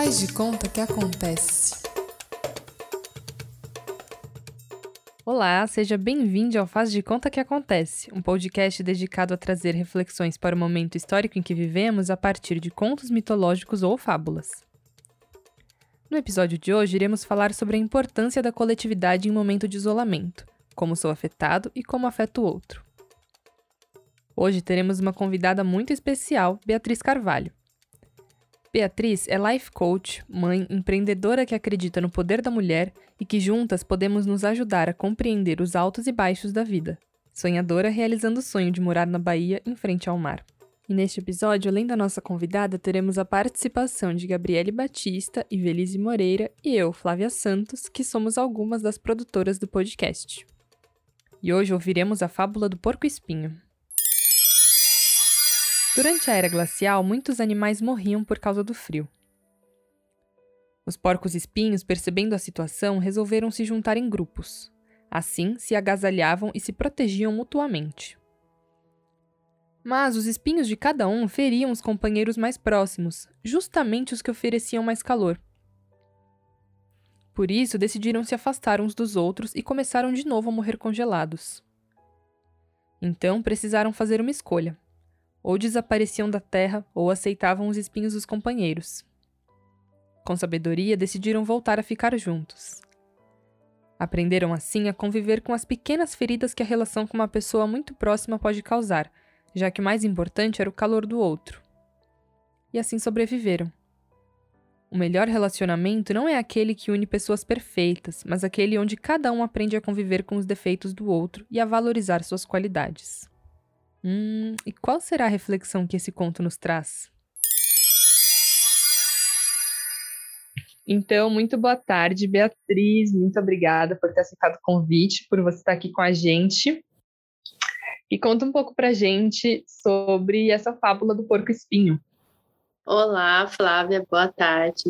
Faz de conta que acontece. Olá, seja bem-vindo ao Faz de Conta que Acontece, um podcast dedicado a trazer reflexões para o momento histórico em que vivemos a partir de contos mitológicos ou fábulas. No episódio de hoje, iremos falar sobre a importância da coletividade em momento de isolamento, como sou afetado e como afeta o outro. Hoje teremos uma convidada muito especial, Beatriz Carvalho. Beatriz é life coach, mãe, empreendedora que acredita no poder da mulher e que juntas podemos nos ajudar a compreender os altos e baixos da vida. Sonhadora realizando o sonho de morar na Bahia em frente ao mar. E neste episódio, além da nossa convidada, teremos a participação de Gabriele Batista, Ivelise Moreira e eu, Flávia Santos, que somos algumas das produtoras do podcast. E hoje ouviremos a fábula do porco espinho. Durante a era glacial, muitos animais morriam por causa do frio. Os porcos-espinhos, percebendo a situação, resolveram se juntar em grupos. Assim, se agasalhavam e se protegiam mutuamente. Mas os espinhos de cada um feriam os companheiros mais próximos, justamente os que ofereciam mais calor. Por isso, decidiram se afastar uns dos outros e começaram de novo a morrer congelados. Então, precisaram fazer uma escolha ou desapareciam da terra ou aceitavam os espinhos dos companheiros. Com sabedoria, decidiram voltar a ficar juntos. Aprenderam assim a conviver com as pequenas feridas que a relação com uma pessoa muito próxima pode causar, já que o mais importante era o calor do outro. E assim sobreviveram. O melhor relacionamento não é aquele que une pessoas perfeitas, mas aquele onde cada um aprende a conviver com os defeitos do outro e a valorizar suas qualidades. Hum, e qual será a reflexão que esse conto nos traz? Então, muito boa tarde, Beatriz. Muito obrigada por ter aceitado o convite, por você estar aqui com a gente. E conta um pouco pra gente sobre essa fábula do porco espinho. Olá, Flávia, boa tarde.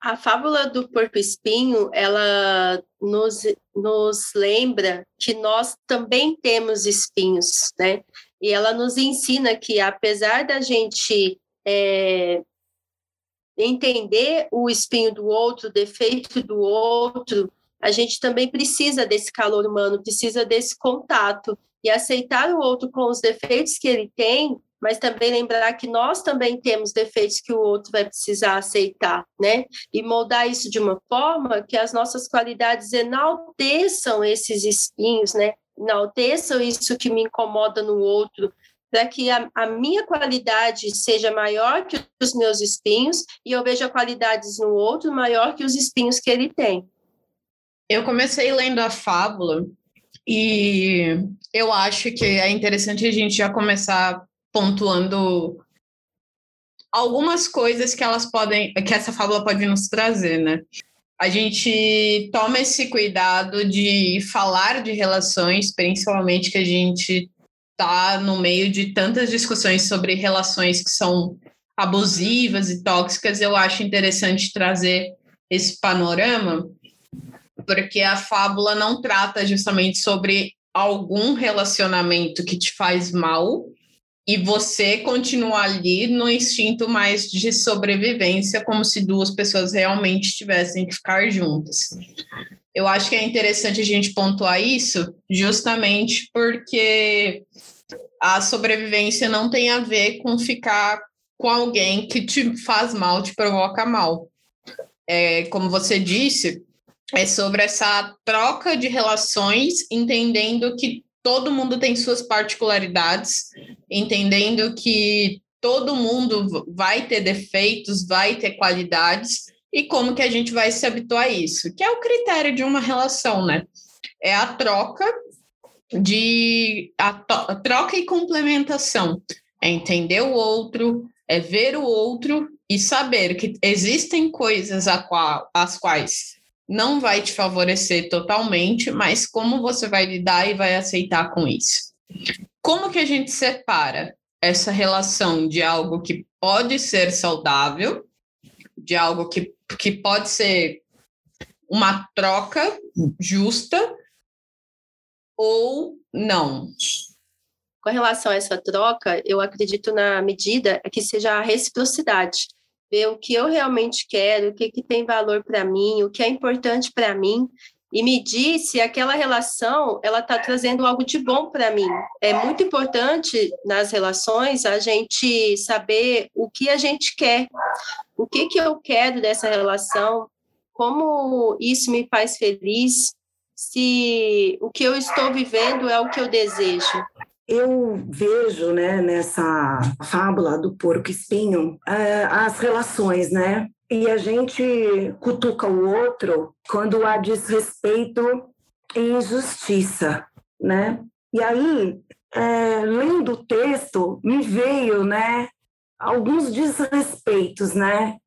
A fábula do porco-espinho, ela nos, nos lembra que nós também temos espinhos, né? E ela nos ensina que, apesar da gente é, entender o espinho do outro, o defeito do outro, a gente também precisa desse calor humano, precisa desse contato. E aceitar o outro com os defeitos que ele tem mas também lembrar que nós também temos defeitos que o outro vai precisar aceitar, né? E moldar isso de uma forma que as nossas qualidades enalteçam esses espinhos, né? Enalteçam isso que me incomoda no outro, para que a, a, minha qualidade seja maior que os meus espinhos e eu veja qualidades no outro maior que os espinhos que ele tem. Eu comecei lendo a fábula e eu acho que é interessante a gente já começar pontuando algumas coisas que elas podem, que essa fábula pode nos trazer, né? A gente toma esse cuidado de falar de relações, principalmente que a gente está no meio de tantas discussões sobre relações que são abusivas e tóxicas. Eu acho interessante trazer esse panorama, porque a fábula não trata justamente sobre algum relacionamento que te faz mal, e você continua ali no instinto mais de sobrevivência, como se duas pessoas realmente tivessem que ficar juntas. Eu acho que é interessante a gente pontuar isso, justamente porque a sobrevivência não tem a ver com ficar com alguém que te faz mal, te provoca mal. É, como você disse, é sobre essa troca de relações, entendendo que todo mundo tem suas particularidades, entendendo que todo mundo vai ter defeitos, vai ter qualidades, e como que a gente vai se habituar a isso? Que é o critério de uma relação, né? É a troca de a, a troca e complementação. É entender o outro, é ver o outro e saber que existem coisas a qual, as quais não vai te favorecer totalmente, mas como você vai lidar e vai aceitar com isso. Como que a gente separa essa relação de algo que pode ser saudável, de algo que, que pode ser uma troca justa ou não? Com relação a essa troca, eu acredito na medida que seja a reciprocidade. Ver o que eu realmente quero, o que, que tem valor para mim, o que é importante para mim, e medir se aquela relação ela está trazendo algo de bom para mim. É muito importante nas relações a gente saber o que a gente quer, o que, que eu quero dessa relação, como isso me faz feliz, se o que eu estou vivendo é o que eu desejo. Eu vejo, né, nessa fábula do porco espinho, eh, as relações, né? E a gente cutuca o outro quando há desrespeito e injustiça, né? E aí, é, lendo o texto, me veio, né, alguns desrespeitos, né?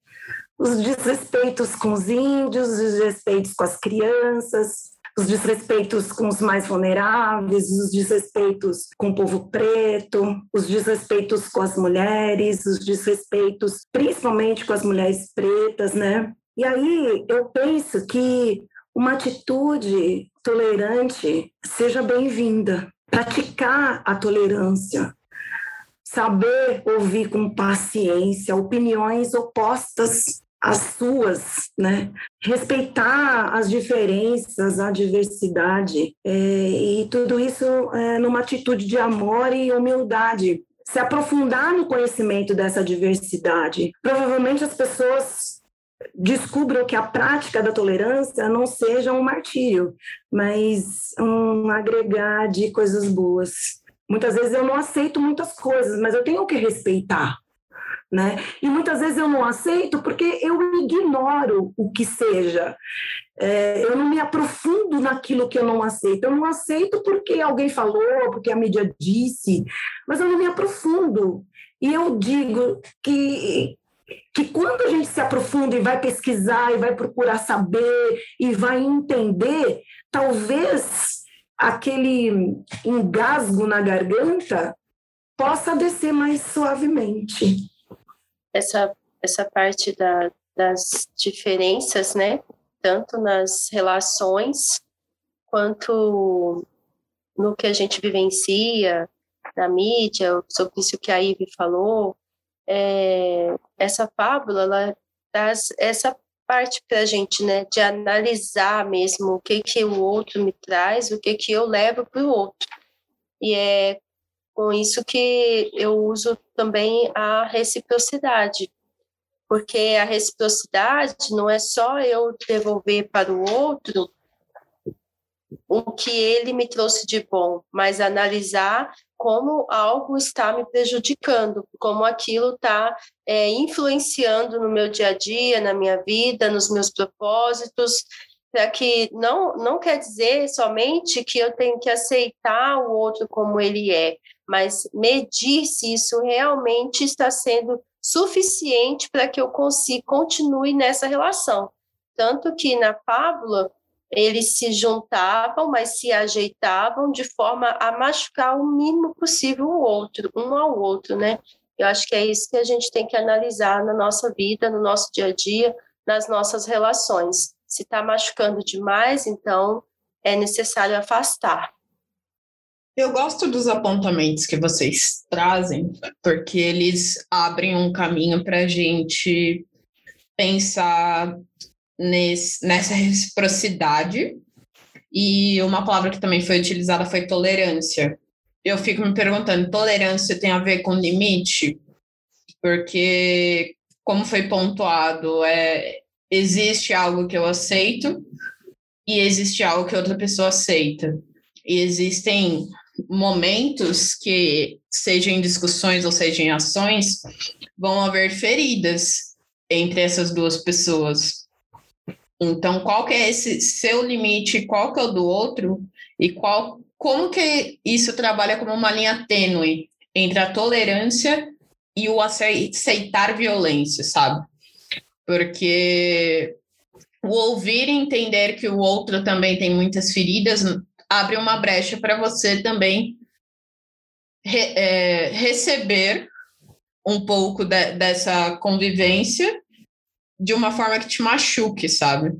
Os desrespeitos com os índios, os desrespeitos com as crianças, os desrespeitos com os mais vulneráveis, os desrespeitos com o povo preto, os desrespeitos com as mulheres, os desrespeitos principalmente com as mulheres pretas, né? E aí eu penso que uma atitude tolerante seja bem-vinda. Praticar a tolerância, saber ouvir com paciência opiniões opostas as suas, né? Respeitar as diferenças, a diversidade, é, e tudo isso é, numa atitude de amor e humildade. Se aprofundar no conhecimento dessa diversidade. Provavelmente as pessoas descubram que a prática da tolerância não seja um martírio, mas um agregar de coisas boas. Muitas vezes eu não aceito muitas coisas, mas eu tenho que respeitar né? E muitas vezes eu não aceito porque eu ignoro o que seja. É, eu não me aprofundo naquilo que eu não aceito. Eu não aceito porque alguém falou, porque a mídia disse, mas eu não me aprofundo. E eu digo que que quando a gente se aprofunda e vai pesquisar e vai procurar saber e vai entender, talvez aquele engasgo na garganta possa descer mais suavemente essa, essa parte da, das diferenças, né? Tanto nas relações quanto no que a gente vivencia na mídia, sobre isso que a Ivy falou. É, essa fábula, ela traz essa parte para a gente, né? De analisar mesmo o que, que o outro me traz, o que, que eu levo para o outro. E é com isso que eu uso também a reciprocidade, porque a reciprocidade não é só eu devolver para o outro o que ele me trouxe de bom, mas analisar como algo está me prejudicando, como aquilo está é, influenciando no meu dia a dia, na minha vida, nos meus propósitos, para que não, não quer dizer somente que eu tenho que aceitar o outro como ele é, mas medir se isso realmente está sendo suficiente para que eu consiga continue nessa relação. Tanto que na fábula eles se juntavam, mas se ajeitavam de forma a machucar o mínimo possível o outro, um ao outro, né? Eu acho que é isso que a gente tem que analisar na nossa vida, no nosso dia a dia, nas nossas relações. Se está machucando demais, então é necessário afastar. Eu gosto dos apontamentos que vocês trazem, porque eles abrem um caminho para a gente pensar nesse, nessa reciprocidade. E uma palavra que também foi utilizada foi tolerância. Eu fico me perguntando: tolerância tem a ver com limite? Porque, como foi pontuado, é, existe algo que eu aceito e existe algo que outra pessoa aceita. E existem momentos que, sejam em discussões ou sejam em ações, vão haver feridas entre essas duas pessoas. Então, qual que é esse seu limite, qual que é o do outro e qual, como que isso trabalha como uma linha tênue entre a tolerância e o aceitar violência, sabe? Porque o ouvir e entender que o outro também tem muitas feridas abre uma brecha para você também re, é, receber um pouco de, dessa convivência de uma forma que te machuque, sabe?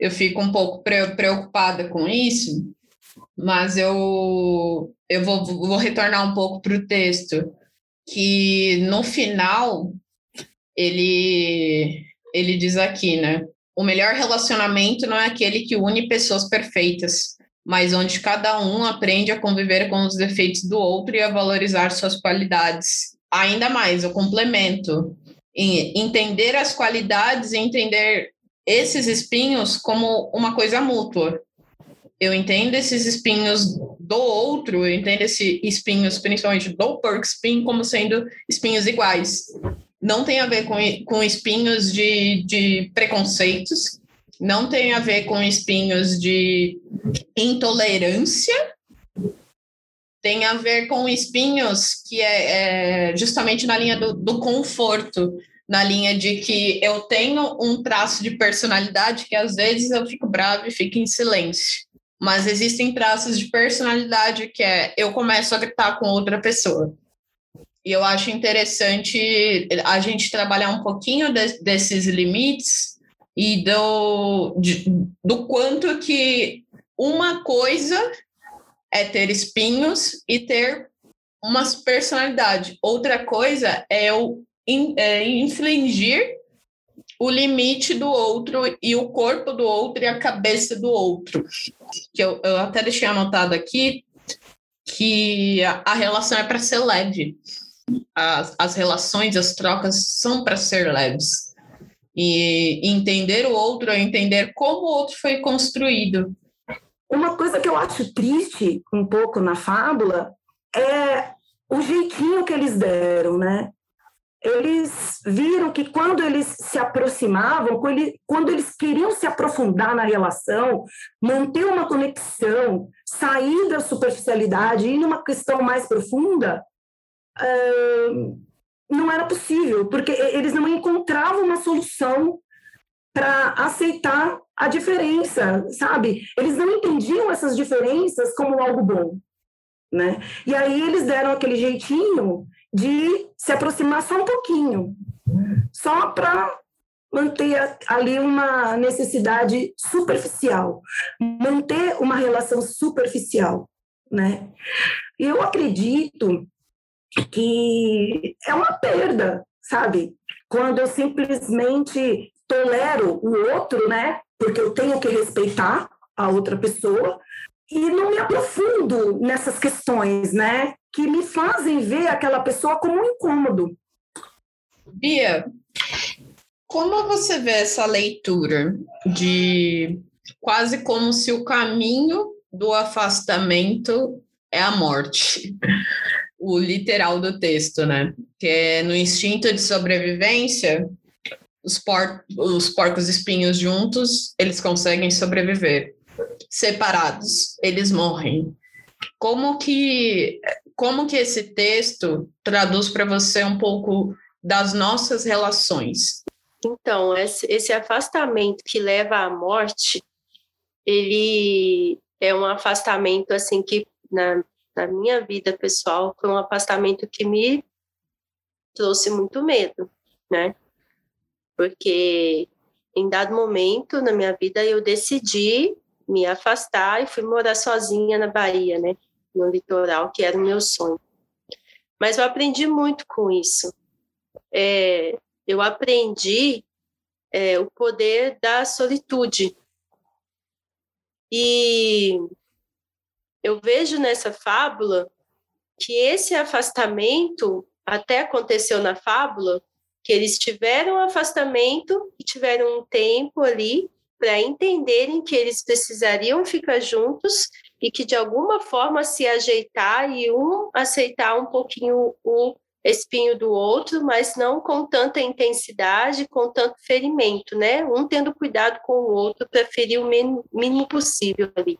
Eu fico um pouco pre, preocupada com isso, mas eu, eu vou, vou retornar um pouco para o texto, que no final ele, ele diz aqui, né? O melhor relacionamento não é aquele que une pessoas perfeitas, mas onde cada um aprende a conviver com os defeitos do outro e a valorizar suas qualidades. Ainda mais, o complemento. Entender as qualidades e entender esses espinhos como uma coisa mútua. Eu entendo esses espinhos do outro, eu entendo esses espinhos, principalmente do pork spin, como sendo espinhos iguais. Não tem a ver com, com espinhos de, de preconceitos, não tem a ver com espinhos de intolerância, tem a ver com espinhos que é, é justamente na linha do, do, conforto, na linha de que eu tenho um traço de personalidade que às vezes eu fico bravo e fico em silêncio. Mas existem traços de personalidade que é eu começo a gritar com outra pessoa. E eu acho interessante a gente trabalhar um pouquinho de, desses limites e do, de, do quanto que uma coisa é ter espinhos e ter uma personalidade. Outra coisa é o in, é, infligir o limite do outro e o corpo do outro e a cabeça do outro. Que eu, eu até deixei anotado aqui que a, a relação é para ser leve. As, as relações, as trocas são para ser leves. E entender o outro é entender como o outro foi construído. Uma coisa que eu acho triste um pouco na fábula é o jeitinho que eles deram, né? Eles viram que quando eles se aproximavam, quando eles queriam se aprofundar na relação, manter uma conexão, sair da superficialidade e ir numa questão mais profunda, não era possível, porque eles não encontravam uma solução para aceitar a diferença, sabe? Eles não entendiam essas diferenças como algo bom, né? E aí eles deram aquele jeitinho de se aproximar só um pouquinho, só para manter ali uma necessidade superficial, manter uma relação superficial, né? Eu acredito que é uma perda, sabe? Quando eu simplesmente tolero o outro, né? Porque eu tenho que respeitar a outra pessoa e não me aprofundo nessas questões, né? Que me fazem ver aquela pessoa como um incômodo. Bia, como você vê essa leitura de quase como se o caminho do afastamento é a morte? O literal do texto, né? Que é no instinto de sobrevivência, os, por, os porcos espinhos juntos, eles conseguem sobreviver. Separados, eles morrem. Como que como que esse texto traduz para você um pouco das nossas relações? Então, esse, afastamento que leva à morte, ele é um afastamento assim que na na minha vida pessoal, foi um afastamento que me trouxe muito medo, né? Porque em dado momento na minha vida eu decidi me afastar e fui morar sozinha na Bahia, né? No litoral, que era o meu sonho. Mas eu aprendi muito com isso. É, eu aprendi é, o poder da solitude. E eu vejo nessa fábula que esse afastamento até aconteceu na fábula, que eles tiveram um afastamento e tiveram um tempo ali para entenderem que eles precisariam ficar juntos e que de alguma forma se ajeitar e um aceitar um pouquinho o espinho do outro, mas não com tanta intensidade, com tanto ferimento, né? Um tendo cuidado com o outro para ferir o mínimo possível ali.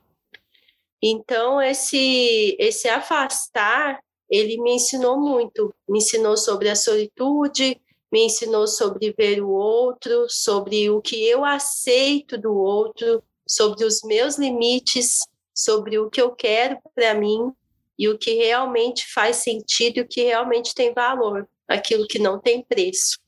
Então, esse, esse afastar, ele me ensinou muito. Me ensinou sobre a solitude, me ensinou sobre ver o outro, sobre o que eu aceito do outro, sobre os meus limites, sobre o que eu quero para mim e o que realmente faz sentido e o que realmente tem valor, aquilo que não tem preço.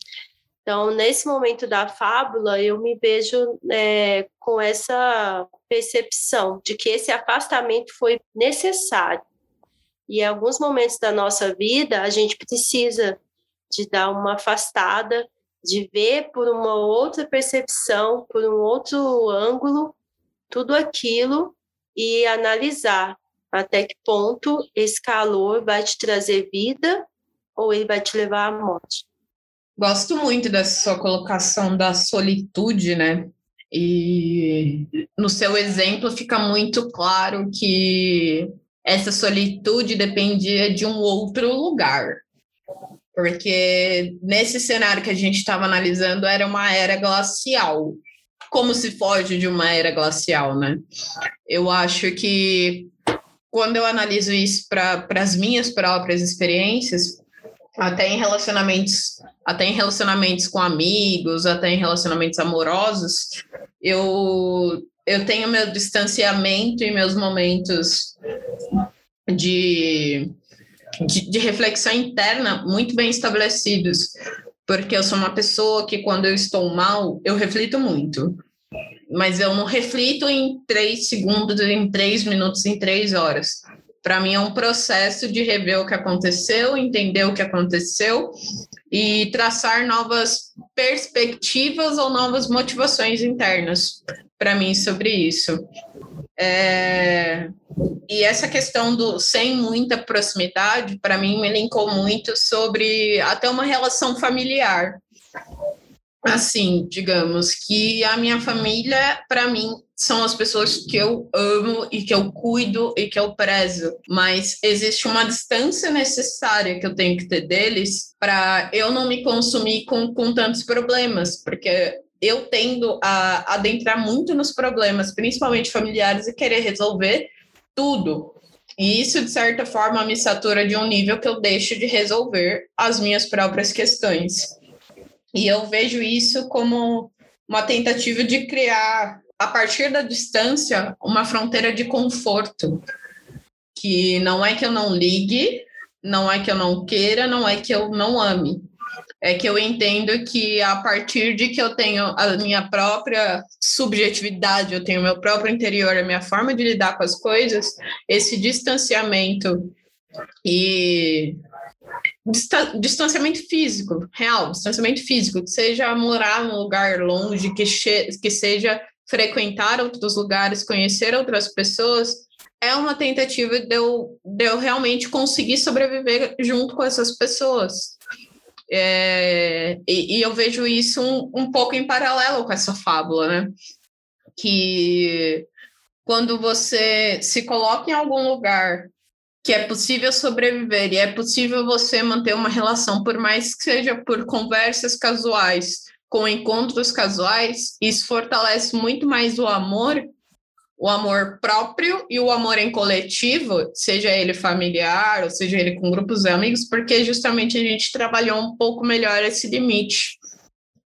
Então, nesse momento da fábula, eu me vejo é, com essa percepção de que esse afastamento foi necessário. E em alguns momentos da nossa vida, a gente precisa de dar uma afastada de ver por uma outra percepção, por um outro ângulo, tudo aquilo e analisar até que ponto esse calor vai te trazer vida ou ele vai te levar à morte. Gosto muito dessa sua colocação da solitude, né? E no seu exemplo fica muito claro que essa solitude dependia de um outro lugar. Porque nesse cenário que a gente estava analisando era uma era glacial. Como se foge de uma era glacial, né? Eu acho que quando eu analiso isso para as minhas próprias experiências, até em relacionamentos, até em relacionamentos com amigos, até em relacionamentos amorosos, eu eu tenho meu distanciamento e meus momentos de, de, de, reflexão interna muito bem estabelecidos, porque eu sou uma pessoa que, quando eu estou mal, eu reflito muito. Mas eu não reflito em três segundos, em três minutos, em três horas. Para mim é um processo de rever o que aconteceu, entender o que aconteceu e traçar novas perspectivas ou novas motivações internas para mim sobre isso. É... E essa questão do sem muita proximidade, para mim, me linkou muito sobre até uma relação familiar. Assim, digamos, que a minha família, para mim, são as pessoas que eu amo e que eu cuido e que eu prezo, mas existe uma distância necessária que eu tenho que ter deles para eu não me consumir com, com tantos problemas, porque eu tendo a adentrar muito nos problemas, principalmente familiares, e querer resolver tudo. E isso, de certa forma, me satura de um nível que eu deixo de resolver as minhas próprias questões. E eu vejo isso como uma tentativa de criar, a partir da distância, uma fronteira de conforto. Que não é que eu não ligue, não é que eu não queira, não é que eu não ame, é que eu entendo que a partir de que eu tenho a minha própria subjetividade, eu tenho meu próprio interior, a minha forma de lidar com as coisas, esse distanciamento e distanciamento físico, real, distanciamento físico, que seja morar num lugar longe, que, que seja frequentar outros lugares, conhecer outras pessoas, é uma tentativa de eu, de eu realmente conseguir sobreviver junto com essas pessoas. É, e, e, eu vejo isso um, um pouco em paralelo com essa fábula, né? Que quando você se coloca em algum lugar que é possível sobreviver e é possível você manter uma relação, por mais que seja por conversas casuais, com encontros casuais, isso fortalece muito mais o amor o amor próprio e o amor em coletivo, seja ele familiar ou seja ele com grupos de amigos, porque justamente a gente trabalhou um pouco melhor esse limite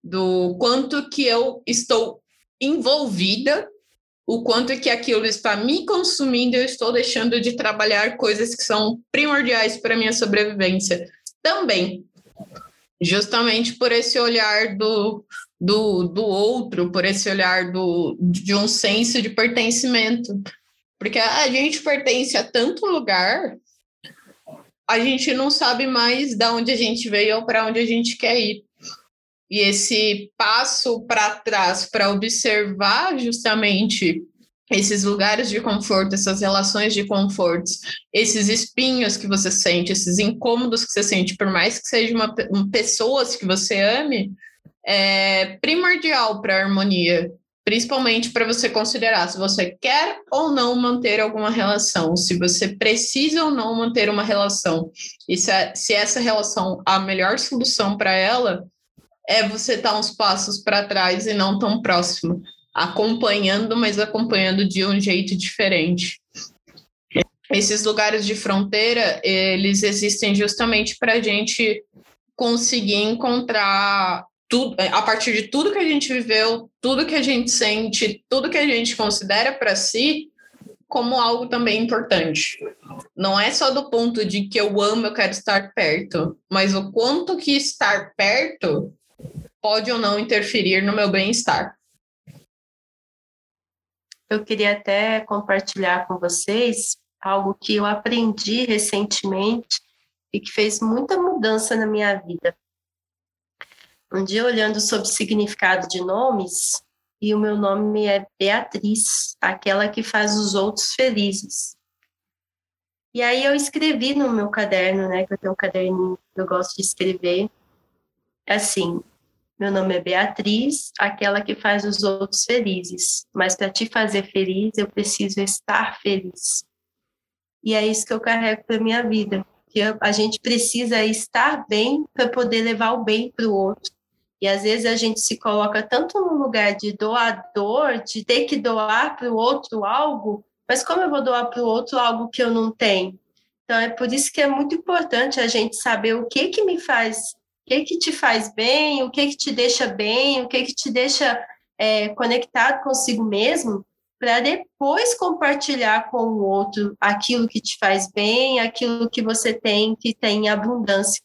do quanto que eu estou envolvida, o quanto que aquilo está me consumindo, eu estou deixando de trabalhar coisas que são primordiais para minha sobrevivência também. Justamente por esse olhar do do, do outro, por esse olhar do, de um senso de pertencimento. Porque a gente pertence a tanto lugar, a gente não sabe mais de onde a gente veio ou para onde a gente quer ir. E esse passo para trás para observar justamente esses lugares de conforto, essas relações de conforto, esses espinhos que você sente, esses incômodos que você sente, por mais que seja uma, uma pessoas que você ame, é primordial para a harmonia, principalmente para você considerar se você quer ou não manter alguma relação, se você precisa ou não manter uma relação, e se, é, se essa relação a melhor solução para ela é você estar tá uns passos para trás e não tão próximo, acompanhando, mas acompanhando de um jeito diferente. Esses lugares de fronteira, eles existem justamente para a gente conseguir encontrar tudo, é, a partir de tudo que a gente viveu, tudo que a gente sente, tudo que a gente considera para si como algo também importante. Não é só do ponto de que eu amo, eu quero estar perto, mas o quanto que estar perto pode ou não interferir no meu bem-estar. Eu queria até compartilhar com vocês algo que eu aprendi recentemente e que fez muita mudança na minha vida. um dia olhando sobre o significado de nomes, e o meu nome é Beatriz, aquela que faz os outros felizes. E aí eu escrevi no meu caderno, né, que eu tenho um caderninho que eu gosto de escrever, assim, meu nome é Beatriz, aquela que faz os outros felizes, mas para te fazer feliz, eu preciso estar feliz. E é isso que eu carrego para minha vida, que a gente precisa estar bem para poder levar o bem para o outro. E às vezes a gente se coloca tanto no lugar de doador, de ter que doar para o outro algo, mas como eu vou doar para o outro algo que eu não tenho? Então é por isso que é muito importante a gente saber o que que me faz, que que te faz bem, o que que te deixa bem, o que que te deixa é, conectado consigo mesmo, para depois compartilhar com o outro aquilo que te faz bem, aquilo que você tem que tem abundância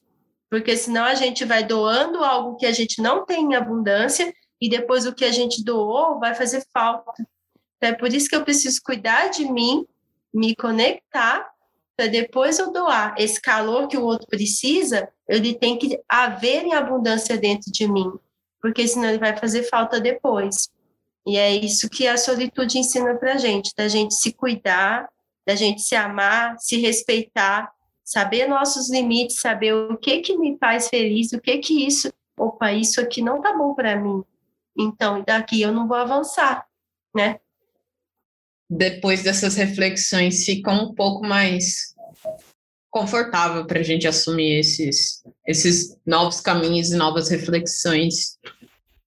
porque senão a gente vai doando algo que a gente não tem em abundância e depois o que a gente doou vai fazer falta. Então, é por isso que eu preciso cuidar de mim, me conectar, para depois eu doar. Esse calor que o outro precisa, ele tem que haver em abundância dentro de mim, porque senão ele vai fazer falta depois. E é isso que a solitude ensina para gente, da gente se cuidar, da gente se amar, se respeitar saber nossos limites, saber o que que me faz feliz, o que que isso, opa, isso aqui não tá bom para mim. Então, daqui eu não vou avançar, né? Depois dessas reflexões, fica um pouco mais confortável para a gente assumir esses, esses novos caminhos e novas reflexões.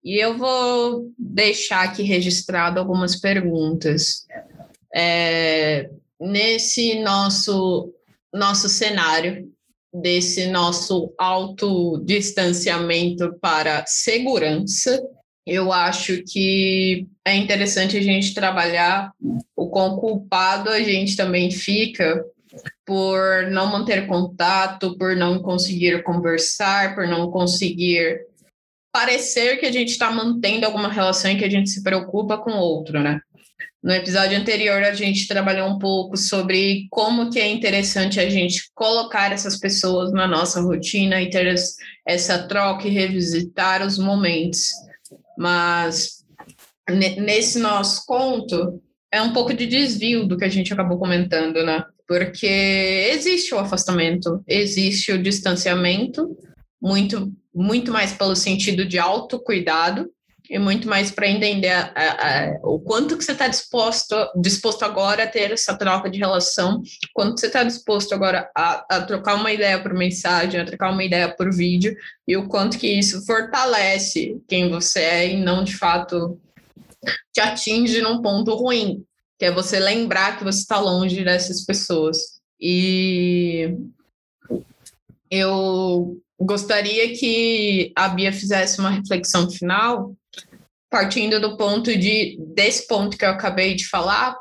E eu vou deixar aqui registrado algumas perguntas. É, nesse nosso nosso cenário desse nosso autodistanciamento para segurança, eu acho que é interessante a gente trabalhar o quão culpado a gente também fica por não manter contato, por não conseguir conversar, por não conseguir parecer que a gente está mantendo alguma relação e que a gente se preocupa com o outro, né? No episódio anterior, a gente trabalhou um pouco sobre como que é interessante a gente colocar essas pessoas na nossa rotina e ter essa troca e revisitar os momentos. Mas nesse nosso conto, é um pouco de desvio do que a gente acabou comentando, né? Porque existe o afastamento, existe o distanciamento, muito, muito mais pelo sentido de autocuidado, e muito mais para entender a, a, a, o quanto que você está disposto, disposto agora a ter essa troca de relação, quanto você está disposto agora a, trocar uma ideia por mensagem, a trocar uma ideia por vídeo, e o quanto que isso fortalece quem você é e não, de fato, te atinge num ponto ruim, que é você lembrar que você está longe dessas pessoas. E eu gostaria que a Bia fizesse uma reflexão final partindo do ponto de desse ponto que eu acabei de falar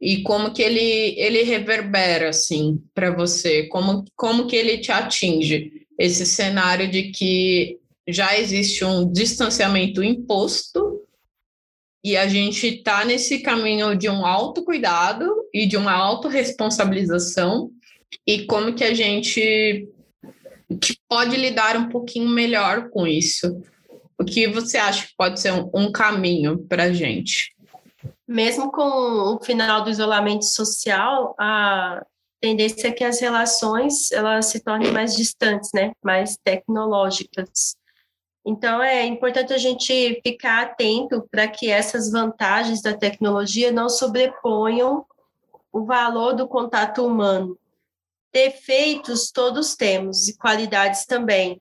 e como que ele ele reverbera assim para você, como como que ele te atinge esse cenário de que já existe um distanciamento imposto e a gente está nesse caminho de um autocuidado e de uma autorresponsabilização e como que a gente que pode lidar um pouquinho melhor com isso. O que você acha que pode ser um, um caminho para a gente? Mesmo com o final do isolamento social, a tendência é que as relações elas se tornem mais distantes, né? mais tecnológicas. Então, é importante a gente ficar atento para que essas vantagens da tecnologia não sobreponham o valor do contato humano. Defeitos todos temos e qualidades também.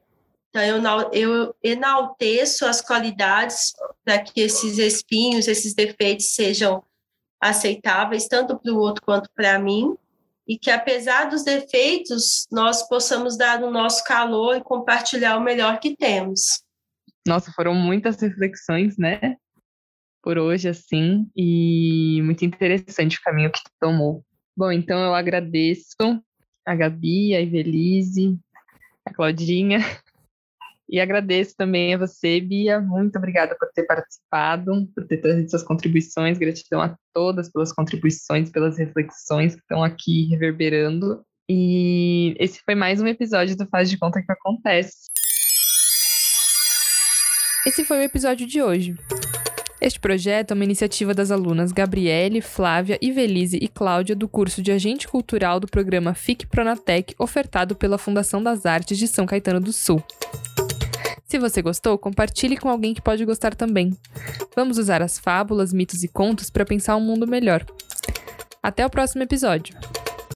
Então, eu, enalteço as qualidades para que esses espinhos, esses defeitos sejam aceitáveis, tanto para o outro quanto para mim, e que, apesar dos defeitos, nós possamos dar o nosso calor e compartilhar o melhor que temos. Nossa, foram muitas reflexões, né? Por hoje, assim, e muito interessante o caminho que tomou. Bom, então eu agradeço a Gabi, a Ivelise, a Claudinha e agradeço também a você, Bia. Muito obrigada por ter participado, por ter trazido suas contribuições. Gratidão a todas pelas contribuições, pelas reflexões que estão aqui reverberando. E esse foi mais um episódio do Faz de Conta que Acontece. Esse foi o episódio de hoje. Este projeto é uma iniciativa das alunas Gabriele, Flávia, Ivelise e Cláudia do curso de Agente Cultural do programa FIC Pronatec, ofertado pela Fundação das Artes de São Caetano do Sul. Se você gostou, compartilhe com alguém que pode gostar também. Vamos usar as fábulas, mitos e contos para pensar um mundo melhor. Até o próximo episódio!